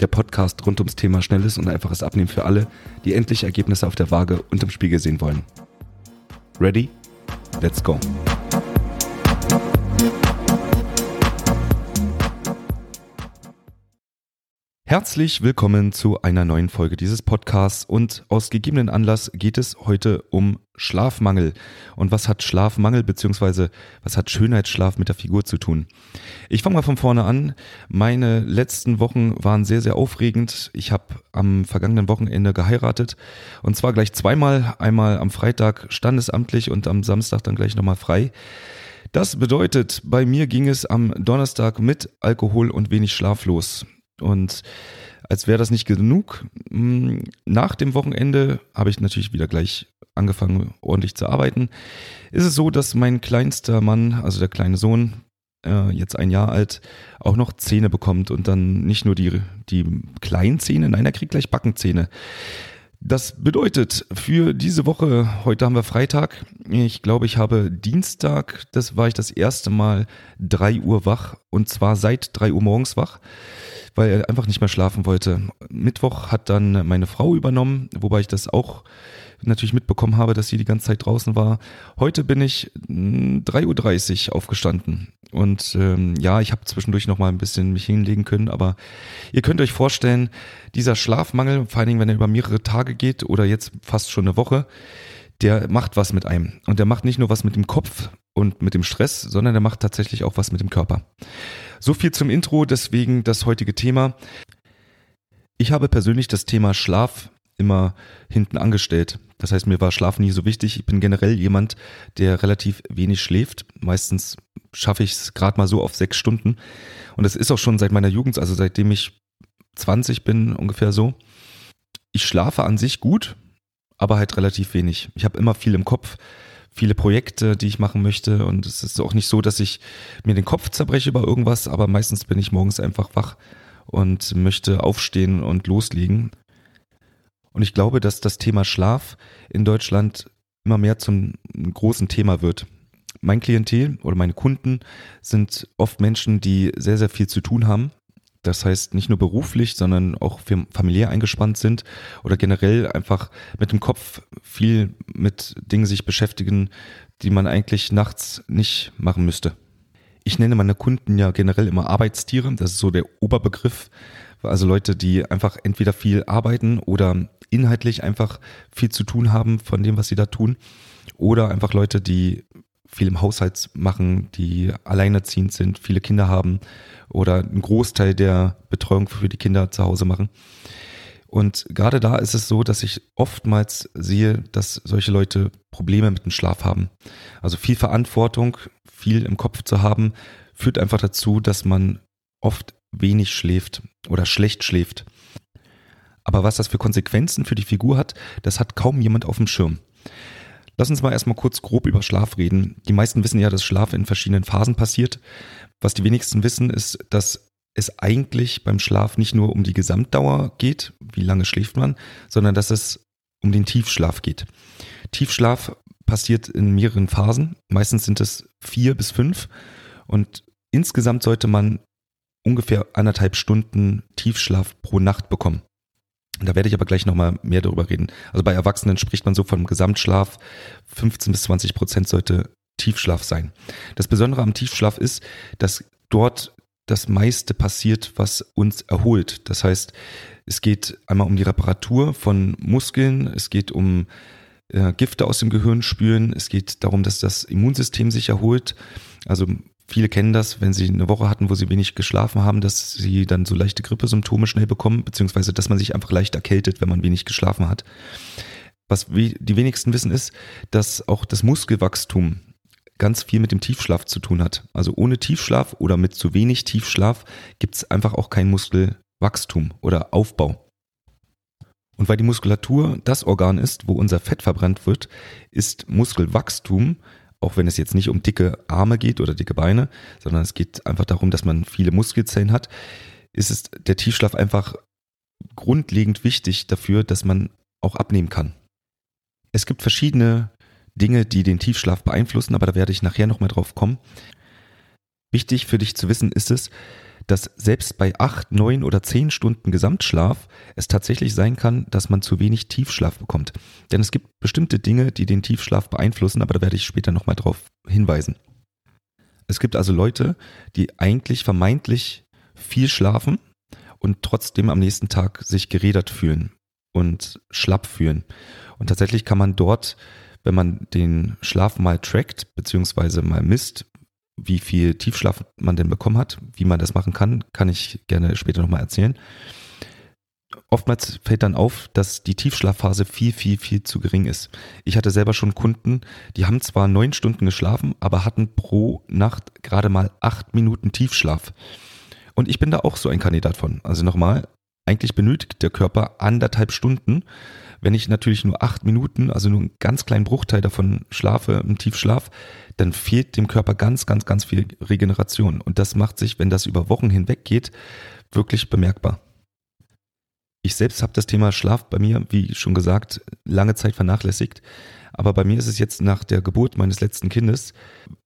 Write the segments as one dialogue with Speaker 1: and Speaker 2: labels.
Speaker 1: Der Podcast rund ums Thema schnelles und einfaches Abnehmen für alle, die endlich Ergebnisse auf der Waage und im Spiegel sehen wollen. Ready? Let's go! Herzlich willkommen zu einer neuen Folge dieses Podcasts und aus gegebenen Anlass geht es heute um Schlafmangel. Und was hat Schlafmangel bzw. was hat Schönheitsschlaf mit der Figur zu tun? Ich fange mal von vorne an. Meine letzten Wochen waren sehr, sehr aufregend. Ich habe am vergangenen Wochenende geheiratet und zwar gleich zweimal. Einmal am Freitag standesamtlich und am Samstag dann gleich nochmal frei. Das bedeutet, bei mir ging es am Donnerstag mit Alkohol und wenig Schlaf los. Und als wäre das nicht genug, hm, nach dem Wochenende habe ich natürlich wieder gleich angefangen, ordentlich zu arbeiten. Ist es so, dass mein kleinster Mann, also der kleine Sohn, äh, jetzt ein Jahr alt, auch noch Zähne bekommt und dann nicht nur die, die kleinen Zähne, nein, er kriegt gleich Backenzähne. Das bedeutet für diese Woche, heute haben wir Freitag, ich glaube, ich habe Dienstag, das war ich das erste Mal drei Uhr wach und zwar seit drei Uhr morgens wach weil er einfach nicht mehr schlafen wollte. Mittwoch hat dann meine Frau übernommen, wobei ich das auch natürlich mitbekommen habe, dass sie die ganze Zeit draußen war. Heute bin ich 3.30 Uhr aufgestanden. Und ähm, ja, ich habe zwischendurch noch mal ein bisschen mich hinlegen können, aber ihr könnt euch vorstellen, dieser Schlafmangel, vor allen Dingen, wenn er über mehrere Tage geht oder jetzt fast schon eine Woche, der macht was mit einem. Und der macht nicht nur was mit dem Kopf und mit dem Stress, sondern der macht tatsächlich auch was mit dem Körper. So viel zum Intro, deswegen das heutige Thema. Ich habe persönlich das Thema Schlaf immer hinten angestellt. Das heißt, mir war Schlaf nie so wichtig. Ich bin generell jemand, der relativ wenig schläft. Meistens schaffe ich es gerade mal so auf sechs Stunden. Und das ist auch schon seit meiner Jugend, also seitdem ich 20 bin, ungefähr so. Ich schlafe an sich gut, aber halt relativ wenig. Ich habe immer viel im Kopf viele Projekte, die ich machen möchte. Und es ist auch nicht so, dass ich mir den Kopf zerbreche über irgendwas, aber meistens bin ich morgens einfach wach und möchte aufstehen und loslegen. Und ich glaube, dass das Thema Schlaf in Deutschland immer mehr zum großen Thema wird. Mein Klientel oder meine Kunden sind oft Menschen, die sehr, sehr viel zu tun haben, das heißt nicht nur beruflich, sondern auch familiär eingespannt sind oder generell einfach mit dem Kopf viel mit Dingen sich beschäftigen, die man eigentlich nachts nicht machen müsste. Ich nenne meine Kunden ja generell immer Arbeitstiere, das ist so der Oberbegriff. Also Leute, die einfach entweder viel arbeiten oder inhaltlich einfach viel zu tun haben von dem, was sie da tun. Oder einfach Leute, die viel im Haushalt machen, die alleinerziehend sind, viele Kinder haben oder einen Großteil der Betreuung für die Kinder zu Hause machen. Und gerade da ist es so, dass ich oftmals sehe, dass solche Leute Probleme mit dem Schlaf haben. Also viel Verantwortung, viel im Kopf zu haben, führt einfach dazu, dass man oft wenig schläft oder schlecht schläft. Aber was das für Konsequenzen für die Figur hat, das hat kaum jemand auf dem Schirm. Lass uns mal erstmal kurz grob über Schlaf reden. Die meisten wissen ja, dass Schlaf in verschiedenen Phasen passiert. Was die wenigsten wissen, ist, dass es eigentlich beim Schlaf nicht nur um die Gesamtdauer geht, wie lange schläft man, sondern dass es um den Tiefschlaf geht. Tiefschlaf passiert in mehreren Phasen. Meistens sind es vier bis fünf. Und insgesamt sollte man ungefähr anderthalb Stunden Tiefschlaf pro Nacht bekommen. Da werde ich aber gleich nochmal mehr darüber reden. Also bei Erwachsenen spricht man so vom Gesamtschlaf. 15 bis 20 Prozent sollte Tiefschlaf sein. Das Besondere am Tiefschlaf ist, dass dort das meiste passiert, was uns erholt. Das heißt, es geht einmal um die Reparatur von Muskeln, es geht um äh, Gifte aus dem Gehirn spülen, es geht darum, dass das Immunsystem sich erholt. Also Viele kennen das, wenn sie eine Woche hatten, wo sie wenig geschlafen haben, dass sie dann so leichte Grippesymptome schnell bekommen, beziehungsweise dass man sich einfach leicht erkältet, wenn man wenig geschlafen hat. Was die wenigsten wissen ist, dass auch das Muskelwachstum ganz viel mit dem Tiefschlaf zu tun hat. Also ohne Tiefschlaf oder mit zu wenig Tiefschlaf gibt es einfach auch kein Muskelwachstum oder Aufbau. Und weil die Muskulatur das Organ ist, wo unser Fett verbrannt wird, ist Muskelwachstum, auch wenn es jetzt nicht um dicke Arme geht oder dicke Beine, sondern es geht einfach darum, dass man viele Muskelzellen hat, ist es der Tiefschlaf einfach grundlegend wichtig dafür, dass man auch abnehmen kann. Es gibt verschiedene Dinge, die den Tiefschlaf beeinflussen, aber da werde ich nachher nochmal drauf kommen. Wichtig für dich zu wissen ist es, dass selbst bei acht, neun oder zehn Stunden Gesamtschlaf es tatsächlich sein kann, dass man zu wenig Tiefschlaf bekommt. Denn es gibt bestimmte Dinge, die den Tiefschlaf beeinflussen, aber da werde ich später nochmal drauf hinweisen. Es gibt also Leute, die eigentlich vermeintlich viel schlafen und trotzdem am nächsten Tag sich gerädert fühlen und schlapp fühlen. Und tatsächlich kann man dort, wenn man den Schlaf mal trackt, beziehungsweise mal misst, wie viel Tiefschlaf man denn bekommen hat, wie man das machen kann, kann ich gerne später nochmal erzählen. Oftmals fällt dann auf, dass die Tiefschlafphase viel, viel, viel zu gering ist. Ich hatte selber schon Kunden, die haben zwar neun Stunden geschlafen, aber hatten pro Nacht gerade mal acht Minuten Tiefschlaf. Und ich bin da auch so ein Kandidat von. Also nochmal, eigentlich benötigt der Körper anderthalb Stunden. Wenn ich natürlich nur acht Minuten, also nur einen ganz kleinen Bruchteil davon schlafe, im Tiefschlaf, dann fehlt dem Körper ganz, ganz, ganz viel Regeneration. Und das macht sich, wenn das über Wochen hinweg geht, wirklich bemerkbar. Ich selbst habe das Thema Schlaf bei mir, wie schon gesagt, lange Zeit vernachlässigt. Aber bei mir ist es jetzt nach der Geburt meines letzten Kindes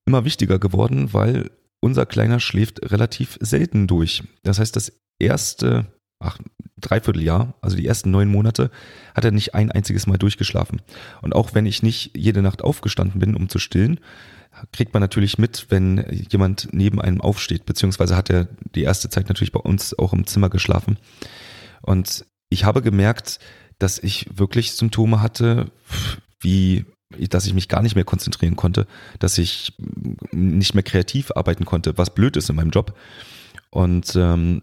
Speaker 1: immer wichtiger geworden, weil unser Kleiner schläft relativ selten durch. Das heißt, das erste ach, Dreivierteljahr, also die ersten neun Monate, hat er nicht ein einziges Mal durchgeschlafen. Und auch wenn ich nicht jede Nacht aufgestanden bin, um zu stillen, kriegt man natürlich mit, wenn jemand neben einem aufsteht, beziehungsweise hat er die erste Zeit natürlich bei uns auch im Zimmer geschlafen. Und ich habe gemerkt, dass ich wirklich Symptome hatte, wie dass ich mich gar nicht mehr konzentrieren konnte, dass ich nicht mehr kreativ arbeiten konnte, was blöd ist in meinem Job. Und ähm,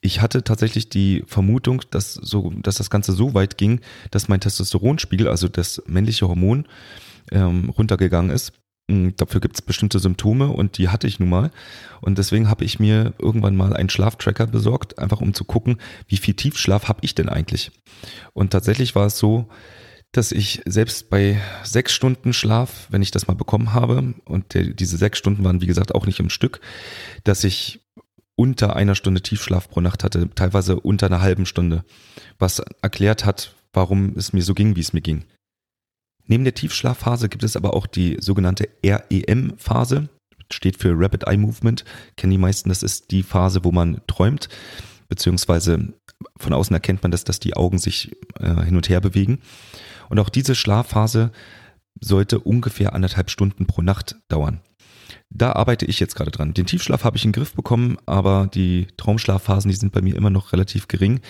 Speaker 1: ich hatte tatsächlich die Vermutung, dass, so, dass das Ganze so weit ging, dass mein Testosteronspiegel, also das männliche Hormon, ähm, runtergegangen ist. Hm, dafür gibt es bestimmte Symptome und die hatte ich nun mal. Und deswegen habe ich mir irgendwann mal einen Schlaftracker besorgt, einfach um zu gucken, wie viel Tiefschlaf habe ich denn eigentlich. Und tatsächlich war es so, dass ich selbst bei sechs Stunden Schlaf, wenn ich das mal bekommen habe, und der, diese sechs Stunden waren wie gesagt auch nicht im Stück, dass ich unter einer Stunde Tiefschlaf pro Nacht hatte, teilweise unter einer halben Stunde, was erklärt hat, warum es mir so ging, wie es mir ging. Neben der Tiefschlafphase gibt es aber auch die sogenannte REM-Phase, steht für Rapid Eye Movement, kennen die meisten, das ist die Phase, wo man träumt, beziehungsweise von außen erkennt man das, dass die Augen sich äh, hin und her bewegen. Und auch diese Schlafphase sollte ungefähr anderthalb Stunden pro Nacht dauern. Da arbeite ich jetzt gerade dran. Den Tiefschlaf habe ich in den Griff bekommen, aber die Traumschlafphasen, die sind bei mir immer noch relativ gering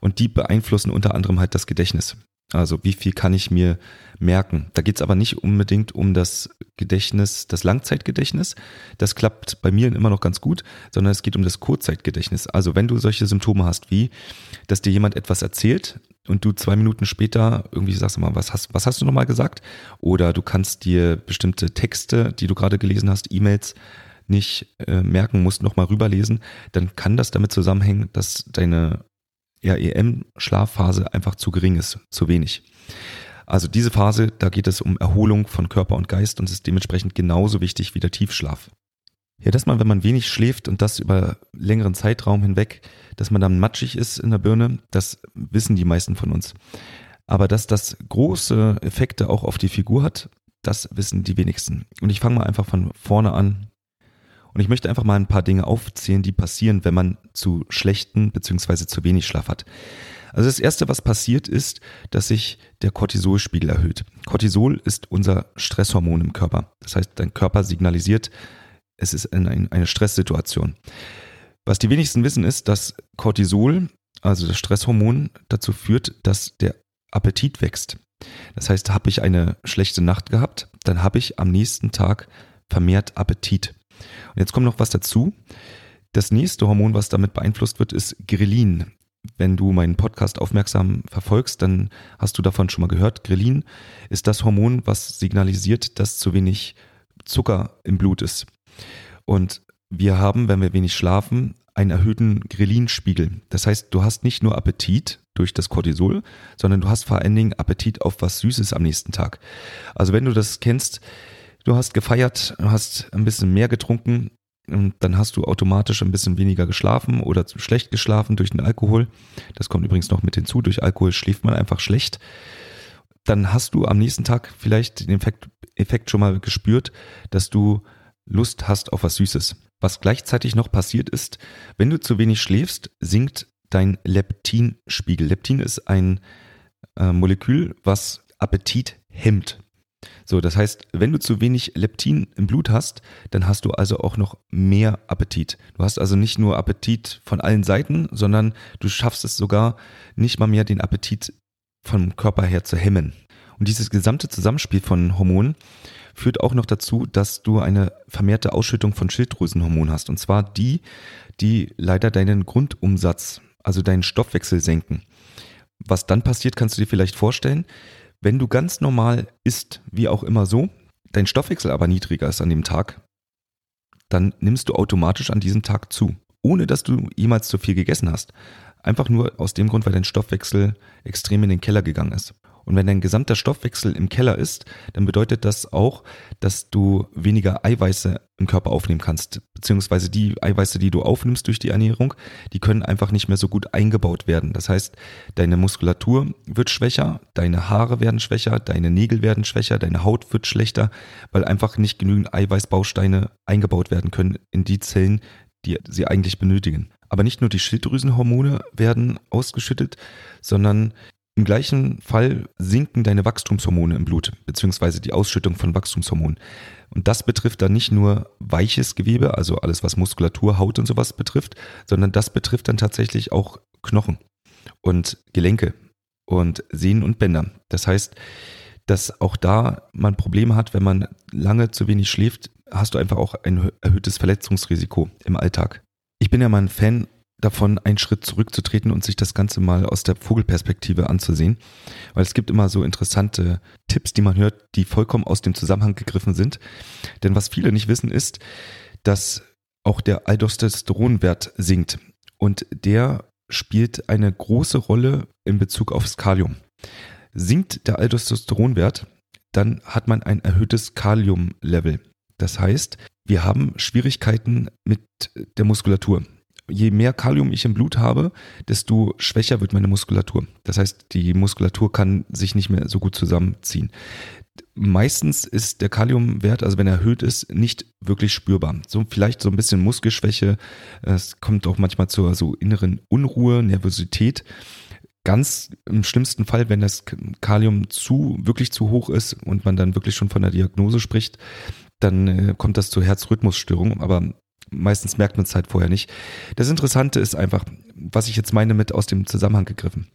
Speaker 1: und die beeinflussen unter anderem halt das Gedächtnis. Also wie viel kann ich mir merken? Da geht es aber nicht unbedingt um das Gedächtnis, das Langzeitgedächtnis. Das klappt bei mir immer noch ganz gut, sondern es geht um das Kurzzeitgedächtnis. Also wenn du solche Symptome hast, wie dass dir jemand etwas erzählt, und du zwei Minuten später irgendwie sagst du mal, was hast, was hast du nochmal gesagt? Oder du kannst dir bestimmte Texte, die du gerade gelesen hast, E-Mails nicht äh, merken, musst nochmal rüberlesen, dann kann das damit zusammenhängen, dass deine REM-Schlafphase einfach zu gering ist, zu wenig. Also diese Phase, da geht es um Erholung von Körper und Geist und ist dementsprechend genauso wichtig wie der Tiefschlaf. Ja, dass man, wenn man wenig schläft und das über längeren Zeitraum hinweg, dass man dann matschig ist in der Birne, das wissen die meisten von uns. Aber dass das große Effekte auch auf die Figur hat, das wissen die wenigsten. Und ich fange mal einfach von vorne an. Und ich möchte einfach mal ein paar Dinge aufzählen, die passieren, wenn man zu schlechten bzw. zu wenig Schlaf hat. Also das Erste, was passiert, ist, dass sich der Cortisolspiegel erhöht. Cortisol ist unser Stresshormon im Körper. Das heißt, dein Körper signalisiert, es ist eine, eine Stresssituation. Was die wenigsten wissen, ist, dass Cortisol, also das Stresshormon, dazu führt, dass der Appetit wächst. Das heißt, habe ich eine schlechte Nacht gehabt, dann habe ich am nächsten Tag vermehrt Appetit. Und jetzt kommt noch was dazu. Das nächste Hormon, was damit beeinflusst wird, ist Grelin. Wenn du meinen Podcast aufmerksam verfolgst, dann hast du davon schon mal gehört. Grelin ist das Hormon, was signalisiert, dass zu wenig Zucker im Blut ist. Und wir haben, wenn wir wenig schlafen, einen erhöhten Ghrelin-Spiegel. Das heißt, du hast nicht nur Appetit, durch das Cortisol, sondern du hast vor allen Dingen Appetit auf was Süßes am nächsten Tag. Also wenn du das kennst, du hast gefeiert, hast ein bisschen mehr getrunken, dann hast du automatisch ein bisschen weniger geschlafen oder schlecht geschlafen durch den Alkohol. Das kommt übrigens noch mit hinzu. Durch Alkohol schläft man einfach schlecht. Dann hast du am nächsten Tag vielleicht den Effekt, Effekt schon mal gespürt, dass du Lust hast auf was Süßes. Was gleichzeitig noch passiert ist, wenn du zu wenig schläfst, sinkt dein Leptinspiegel. Leptin ist ein äh, Molekül, was Appetit hemmt. So, das heißt, wenn du zu wenig Leptin im Blut hast, dann hast du also auch noch mehr Appetit. Du hast also nicht nur Appetit von allen Seiten, sondern du schaffst es sogar nicht mal mehr den Appetit vom Körper her zu hemmen. Und dieses gesamte Zusammenspiel von Hormonen führt auch noch dazu, dass du eine vermehrte Ausschüttung von Schilddrüsenhormonen hast. Und zwar die, die leider deinen Grundumsatz, also deinen Stoffwechsel senken. Was dann passiert, kannst du dir vielleicht vorstellen, wenn du ganz normal isst, wie auch immer so, dein Stoffwechsel aber niedriger ist an dem Tag, dann nimmst du automatisch an diesem Tag zu, ohne dass du jemals zu viel gegessen hast. Einfach nur aus dem Grund, weil dein Stoffwechsel extrem in den Keller gegangen ist. Und wenn dein gesamter Stoffwechsel im Keller ist, dann bedeutet das auch, dass du weniger Eiweiße im Körper aufnehmen kannst. Beziehungsweise die Eiweiße, die du aufnimmst durch die Ernährung, die können einfach nicht mehr so gut eingebaut werden. Das heißt, deine Muskulatur wird schwächer, deine Haare werden schwächer, deine Nägel werden schwächer, deine Haut wird schlechter, weil einfach nicht genügend Eiweißbausteine eingebaut werden können in die Zellen, die sie eigentlich benötigen. Aber nicht nur die Schilddrüsenhormone werden ausgeschüttet, sondern im gleichen Fall sinken deine Wachstumshormone im Blut, beziehungsweise die Ausschüttung von Wachstumshormonen. Und das betrifft dann nicht nur weiches Gewebe, also alles, was Muskulatur, Haut und sowas betrifft, sondern das betrifft dann tatsächlich auch Knochen und Gelenke und Sehnen und Bänder. Das heißt, dass auch da man Probleme hat, wenn man lange zu wenig schläft, hast du einfach auch ein erhöhtes Verletzungsrisiko im Alltag. Ich bin ja mal ein Fan davon, einen Schritt zurückzutreten und sich das Ganze mal aus der Vogelperspektive anzusehen. Weil es gibt immer so interessante Tipps, die man hört, die vollkommen aus dem Zusammenhang gegriffen sind. Denn was viele nicht wissen, ist, dass auch der Aldosteronwert sinkt. Und der spielt eine große Rolle in Bezug aufs Kalium. Sinkt der Aldosteronwert, dann hat man ein erhöhtes Kaliumlevel. Das heißt, wir haben Schwierigkeiten mit der Muskulatur je mehr Kalium ich im Blut habe, desto schwächer wird meine Muskulatur. Das heißt, die Muskulatur kann sich nicht mehr so gut zusammenziehen. Meistens ist der Kaliumwert, also wenn er erhöht ist, nicht wirklich spürbar. So vielleicht so ein bisschen Muskelschwäche. Es kommt auch manchmal zur so inneren Unruhe, Nervosität. Ganz im schlimmsten Fall, wenn das Kalium zu, wirklich zu hoch ist und man dann wirklich schon von der Diagnose spricht, dann äh, kommt das zu Herzrhythmusstörungen. Aber meistens merkt man es halt vorher nicht. Das Interessante ist einfach, was ich jetzt meine mit aus dem Zusammenhang gegriffen.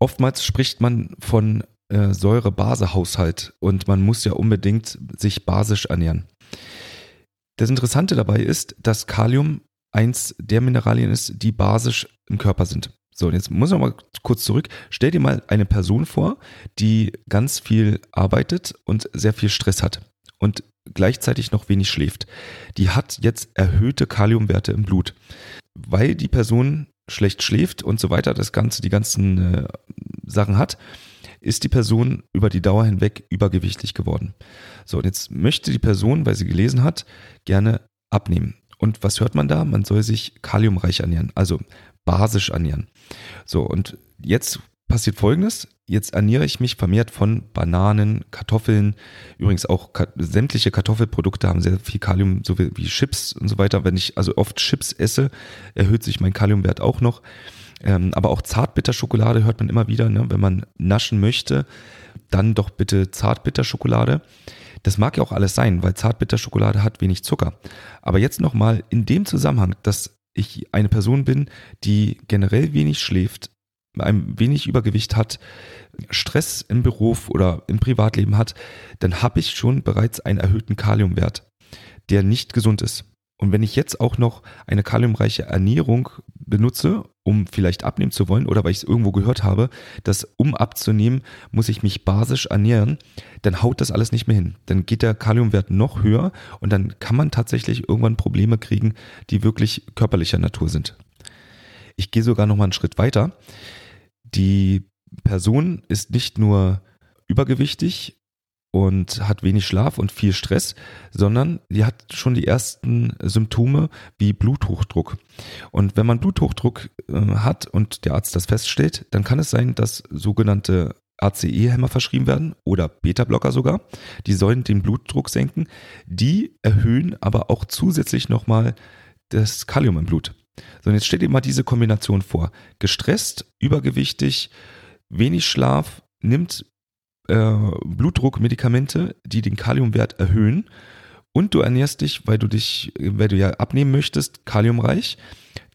Speaker 1: Oftmals spricht man von äh, Säure-Base-Haushalt und man muss ja unbedingt sich basisch ernähren. Das Interessante dabei ist, dass Kalium eins der Mineralien ist, die basisch im Körper sind. So, und jetzt muss ich mal kurz zurück. Stell dir mal eine Person vor, die ganz viel arbeitet und sehr viel Stress hat. Und gleichzeitig noch wenig schläft, die hat jetzt erhöhte Kaliumwerte im Blut, weil die Person schlecht schläft und so weiter, das Ganze, die ganzen äh, Sachen hat, ist die Person über die Dauer hinweg übergewichtig geworden. So, und jetzt möchte die Person, weil sie gelesen hat, gerne abnehmen. Und was hört man da? Man soll sich kaliumreich ernähren, also basisch ernähren. So, und jetzt passiert Folgendes. Jetzt ernähre ich mich vermehrt von Bananen, Kartoffeln. Übrigens auch sämtliche Kartoffelprodukte haben sehr viel Kalium, so wie, Chips und so weiter. Wenn ich also oft Chips esse, erhöht sich mein Kaliumwert auch noch. Ähm, aber auch Zartbitterschokolade hört man immer wieder, ne? wenn man naschen möchte, dann doch bitte Zartbitterschokolade. Das mag ja auch alles sein, weil Zartbitterschokolade hat wenig Zucker. Aber jetzt nochmal in dem Zusammenhang, dass ich eine Person bin, die generell wenig schläft, ein wenig Übergewicht hat, Stress im Beruf oder im Privatleben hat, dann habe ich schon bereits einen erhöhten Kaliumwert, der nicht gesund ist. Und wenn ich jetzt auch noch eine kaliumreiche Ernährung benutze, um vielleicht abnehmen zu wollen oder weil ich es irgendwo gehört habe, dass um abzunehmen, muss ich mich basisch ernähren, dann haut das alles nicht mehr hin. Dann geht der Kaliumwert noch höher und dann kann man tatsächlich irgendwann Probleme kriegen, die wirklich körperlicher Natur sind. Ich gehe sogar noch mal einen Schritt weiter. Die Person ist nicht nur übergewichtig und hat wenig Schlaf und viel Stress, sondern die hat schon die ersten Symptome wie Bluthochdruck. Und wenn man Bluthochdruck äh, hat und der Arzt das feststellt, dann kann es sein, dass sogenannte ACE-Hämmer verschrieben werden oder Beta-Blocker sogar. Die sollen den Blutdruck senken. Die erhöhen aber auch zusätzlich nochmal das Kalium im Blut. So, und jetzt stell dir mal diese Kombination vor. Gestresst, übergewichtig, wenig Schlaf, nimmt äh, Blutdruckmedikamente, die den Kaliumwert erhöhen. Und du ernährst dich, weil du dich, weil du ja abnehmen möchtest, kaliumreich,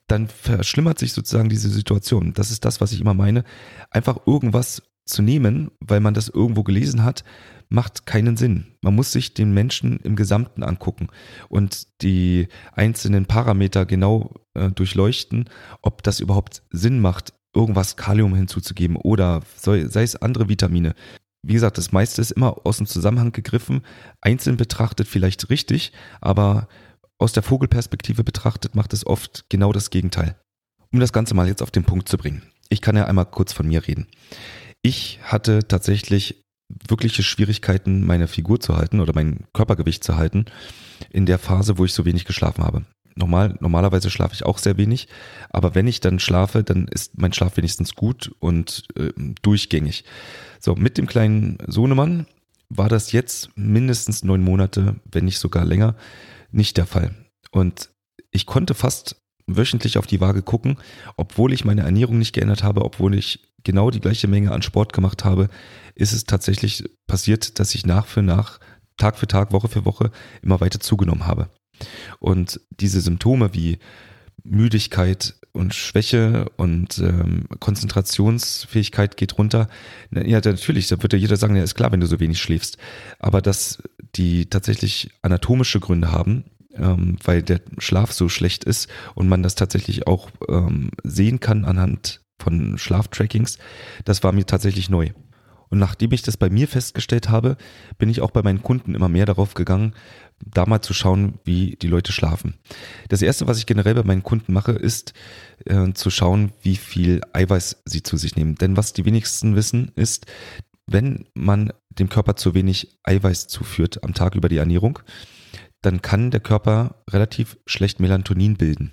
Speaker 1: dann verschlimmert sich sozusagen diese Situation. Das ist das, was ich immer meine. Einfach irgendwas zu nehmen, weil man das irgendwo gelesen hat, macht keinen Sinn. Man muss sich den Menschen im Gesamten angucken und die einzelnen Parameter genau äh, durchleuchten, ob das überhaupt Sinn macht, irgendwas Kalium hinzuzugeben oder sei, sei es andere Vitamine. Wie gesagt, das meiste ist immer aus dem Zusammenhang gegriffen, einzeln betrachtet vielleicht richtig, aber aus der Vogelperspektive betrachtet macht es oft genau das Gegenteil. Um das Ganze mal jetzt auf den Punkt zu bringen. Ich kann ja einmal kurz von mir reden. Ich hatte tatsächlich wirkliche Schwierigkeiten, meine Figur zu halten oder mein Körpergewicht zu halten in der Phase, wo ich so wenig geschlafen habe. Normal, normalerweise schlafe ich auch sehr wenig, aber wenn ich dann schlafe, dann ist mein Schlaf wenigstens gut und äh, durchgängig. So, mit dem kleinen Sohnemann war das jetzt mindestens neun Monate, wenn nicht sogar länger, nicht der Fall. Und ich konnte fast wöchentlich auf die Waage gucken, obwohl ich meine Ernährung nicht geändert habe, obwohl ich genau die gleiche Menge an Sport gemacht habe, ist es tatsächlich passiert, dass ich nach für nach, Tag für Tag, Woche für Woche immer weiter zugenommen habe. Und diese Symptome wie Müdigkeit und Schwäche und ähm, Konzentrationsfähigkeit geht runter. Ja, natürlich, da würde jeder sagen, ja, ist klar, wenn du so wenig schläfst. Aber dass die tatsächlich anatomische Gründe haben, ähm, weil der Schlaf so schlecht ist und man das tatsächlich auch ähm, sehen kann anhand von Schlaftrackings, das war mir tatsächlich neu. Und nachdem ich das bei mir festgestellt habe, bin ich auch bei meinen Kunden immer mehr darauf gegangen, da mal zu schauen, wie die Leute schlafen. Das erste, was ich generell bei meinen Kunden mache, ist äh, zu schauen, wie viel Eiweiß sie zu sich nehmen. Denn was die wenigsten wissen, ist, wenn man dem Körper zu wenig Eiweiß zuführt am Tag über die Ernährung, dann kann der Körper relativ schlecht Melatonin bilden.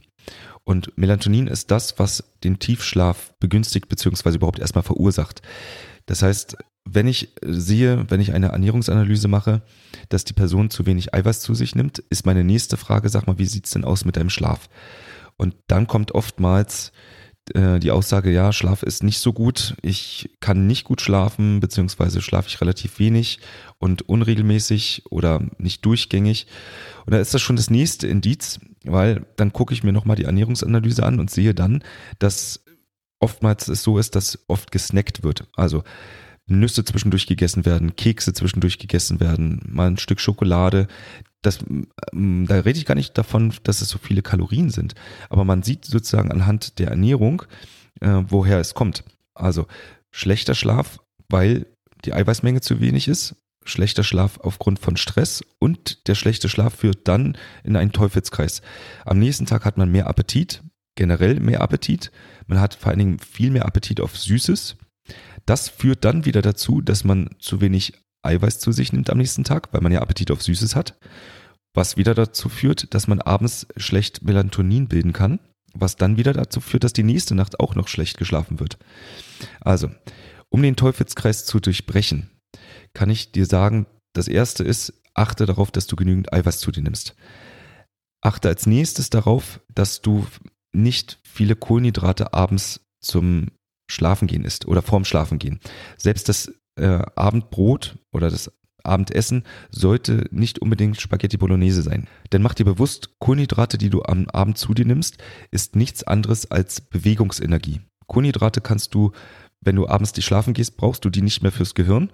Speaker 1: Und Melatonin ist das, was den Tiefschlaf begünstigt bzw. überhaupt erstmal verursacht. Das heißt, wenn ich sehe, wenn ich eine Ernährungsanalyse mache, dass die Person zu wenig Eiweiß zu sich nimmt, ist meine nächste Frage, sag mal, wie sieht's denn aus mit deinem Schlaf? Und dann kommt oftmals äh, die Aussage, ja, Schlaf ist nicht so gut, ich kann nicht gut schlafen, beziehungsweise schlafe ich relativ wenig und unregelmäßig oder nicht durchgängig. Und da ist das schon das nächste Indiz, weil dann gucke ich mir nochmal die Ernährungsanalyse an und sehe dann, dass oftmals es so ist, dass oft gesnackt wird. Also Nüsse zwischendurch gegessen werden, Kekse zwischendurch gegessen werden, mal ein Stück Schokolade. Das, ähm, da rede ich gar nicht davon, dass es so viele Kalorien sind. Aber man sieht sozusagen anhand der Ernährung, äh, woher es kommt. Also schlechter Schlaf, weil die Eiweißmenge zu wenig ist, schlechter Schlaf aufgrund von Stress und der schlechte Schlaf führt dann in einen Teufelskreis. Am nächsten Tag hat man mehr Appetit, generell mehr Appetit. Man hat vor allen Dingen viel mehr Appetit auf Süßes. Das führt dann wieder dazu, dass man zu wenig Eiweiß zu sich nimmt am nächsten Tag, weil man ja Appetit auf Süßes hat. Was wieder dazu führt, dass man abends schlecht Melatonin bilden kann, was dann wieder dazu führt, dass die nächste Nacht auch noch schlecht geschlafen wird. Also, um den Teufelskreis zu durchbrechen, kann ich dir sagen, das erste ist, achte darauf, dass du genügend Eiweiß zu dir nimmst. Achte als nächstes darauf, dass du nicht viele Kohlenhydrate abends zum Schlafengehen isst oder vorm Schlafengehen. Selbst das äh, Abendbrot oder das Abendessen sollte nicht unbedingt Spaghetti Bolognese sein. Denn mach dir bewusst, Kohlenhydrate, die du am Abend zu dir nimmst, ist nichts anderes als Bewegungsenergie. Kohlenhydrate kannst du, wenn du abends die schlafen gehst, brauchst du die nicht mehr fürs Gehirn.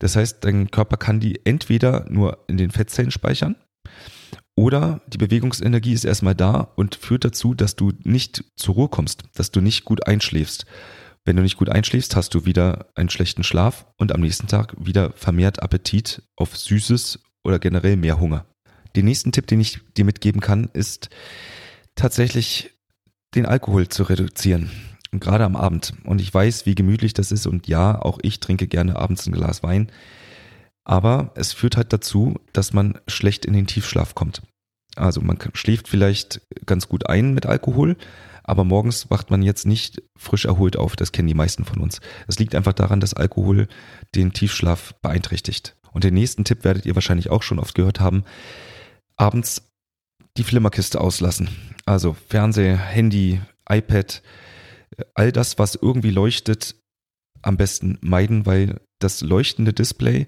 Speaker 1: Das heißt, dein Körper kann die entweder nur in den Fettzellen speichern oder die Bewegungsenergie ist erstmal da und führt dazu, dass du nicht zur Ruhe kommst, dass du nicht gut einschläfst. Wenn du nicht gut einschläfst, hast du wieder einen schlechten Schlaf und am nächsten Tag wieder vermehrt Appetit auf Süßes oder generell mehr Hunger. Den nächsten Tipp, den ich dir mitgeben kann, ist tatsächlich den Alkohol zu reduzieren. gerade am Abend. Und ich weiß, wie gemütlich das ist. Und ja, auch ich trinke gerne abends ein Glas Wein. Aber es führt halt dazu, dass man schlecht in den Tiefschlaf kommt. Also man schläft vielleicht ganz gut ein mit Alkohol, aber morgens wacht man jetzt nicht frisch erholt auf. Das kennen die meisten von uns. Es liegt einfach daran, dass Alkohol den Tiefschlaf beeinträchtigt. Und den nächsten Tipp werdet ihr wahrscheinlich auch schon oft gehört haben. Abends die Flimmerkiste auslassen. Also Fernseher, Handy, iPad, all das, was irgendwie leuchtet, am besten meiden, weil das leuchtende Display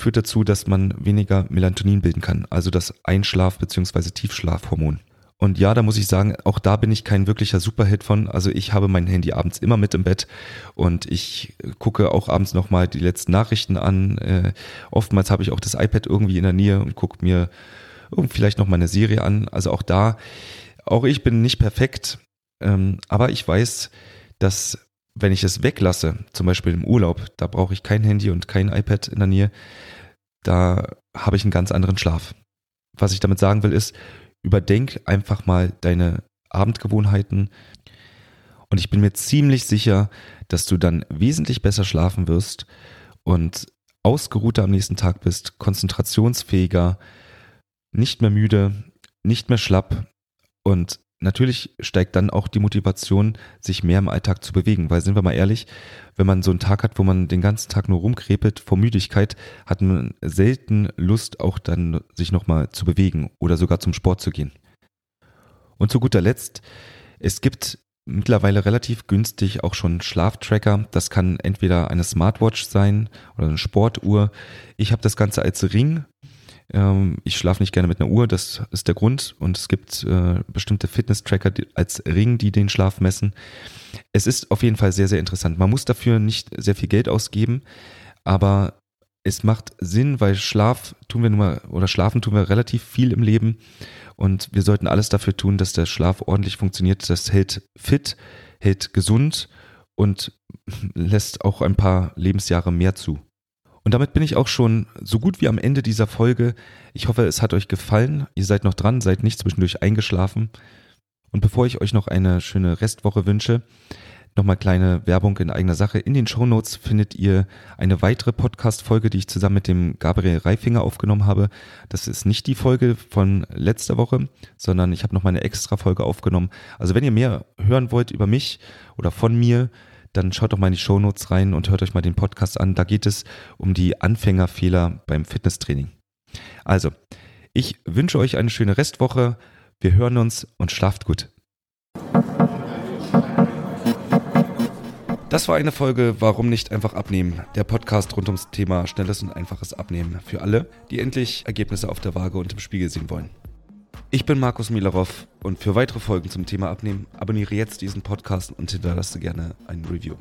Speaker 1: führt dazu, dass man weniger Melatonin bilden kann, also das Einschlaf- bzw. Tiefschlafhormon. Und ja, da muss ich sagen, auch da bin ich kein wirklicher Superhit von. Also ich habe mein Handy abends immer mit im Bett und ich gucke auch abends nochmal die letzten Nachrichten an. Äh, oftmals habe ich auch das iPad irgendwie in der Nähe und gucke mir vielleicht noch mal eine Serie an. Also auch da, auch ich bin nicht perfekt, ähm, aber ich weiß, dass wenn ich es weglasse, zum Beispiel im Urlaub, da brauche ich kein Handy und kein iPad in der Nähe, da habe ich einen ganz anderen Schlaf. Was ich damit sagen will, ist, überdenk einfach mal deine Abendgewohnheiten und ich bin mir ziemlich sicher, dass du dann wesentlich besser schlafen wirst und ausgeruhter am nächsten Tag bist, konzentrationsfähiger, nicht mehr müde, nicht mehr schlapp und natürlich steigt dann auch die Motivation, sich mehr im Alltag zu bewegen, weil sind wir mal ehrlich, wenn man so einen Tag hat, wo man den ganzen Tag nur rumkrepelt vor Müdigkeit, hat man selten Lust auch dann sich nochmal zu bewegen oder sogar zum Sport zu gehen. Und zu guter Letzt, es gibt mittlerweile relativ günstig auch schon Schlaftracker. Das kann entweder eine Smartwatch sein oder eine Sportuhr. Ich habe das Ganze als Ring ähm, ich schlafe nicht gerne mit einer Uhr, das ist der Grund. Und es gibt äh, bestimmte Fitness-Tracker als Ring, die den Schlaf messen. Es ist auf jeden Fall sehr, sehr interessant. Man muss dafür nicht sehr viel Geld ausgeben, aber es macht Sinn, weil Schlaf tun wir nun mal, oder schlafen tun wir relativ viel im Leben und wir sollten alles dafür tun, dass der Schlaf ordentlich funktioniert. Das hält fit, hält gesund und lässt auch ein paar Lebensjahre mehr zu. Und damit bin ich auch schon so gut wie am Ende dieser Folge. Ich hoffe, es hat euch gefallen. Ihr seid noch dran, seid nicht zwischendurch eingeschlafen. Und bevor ich euch noch eine schöne Restwoche wünsche, nochmal kleine Werbung in eigener Sache. In den Show Notes findet ihr eine weitere Podcast-Folge, die ich zusammen mit dem Gabriel Reifinger aufgenommen habe. Das ist nicht die Folge von letzter Woche, sondern ich habe noch mal eine extra Folge aufgenommen. Also wenn ihr mehr hören wollt über mich oder von mir, dann schaut doch mal in die Shownotes rein und hört euch mal den Podcast an. Da geht es um die Anfängerfehler beim Fitnesstraining. Also, ich wünsche euch eine schöne Restwoche. Wir hören uns und schlaft gut. Das war eine Folge Warum nicht einfach abnehmen? Der Podcast rund ums Thema schnelles und einfaches Abnehmen für alle, die endlich Ergebnisse auf der Waage und im Spiegel sehen wollen. Ich bin Markus Milarov und für weitere Folgen zum Thema Abnehmen abonniere jetzt diesen Podcast und hinterlasse gerne ein Review.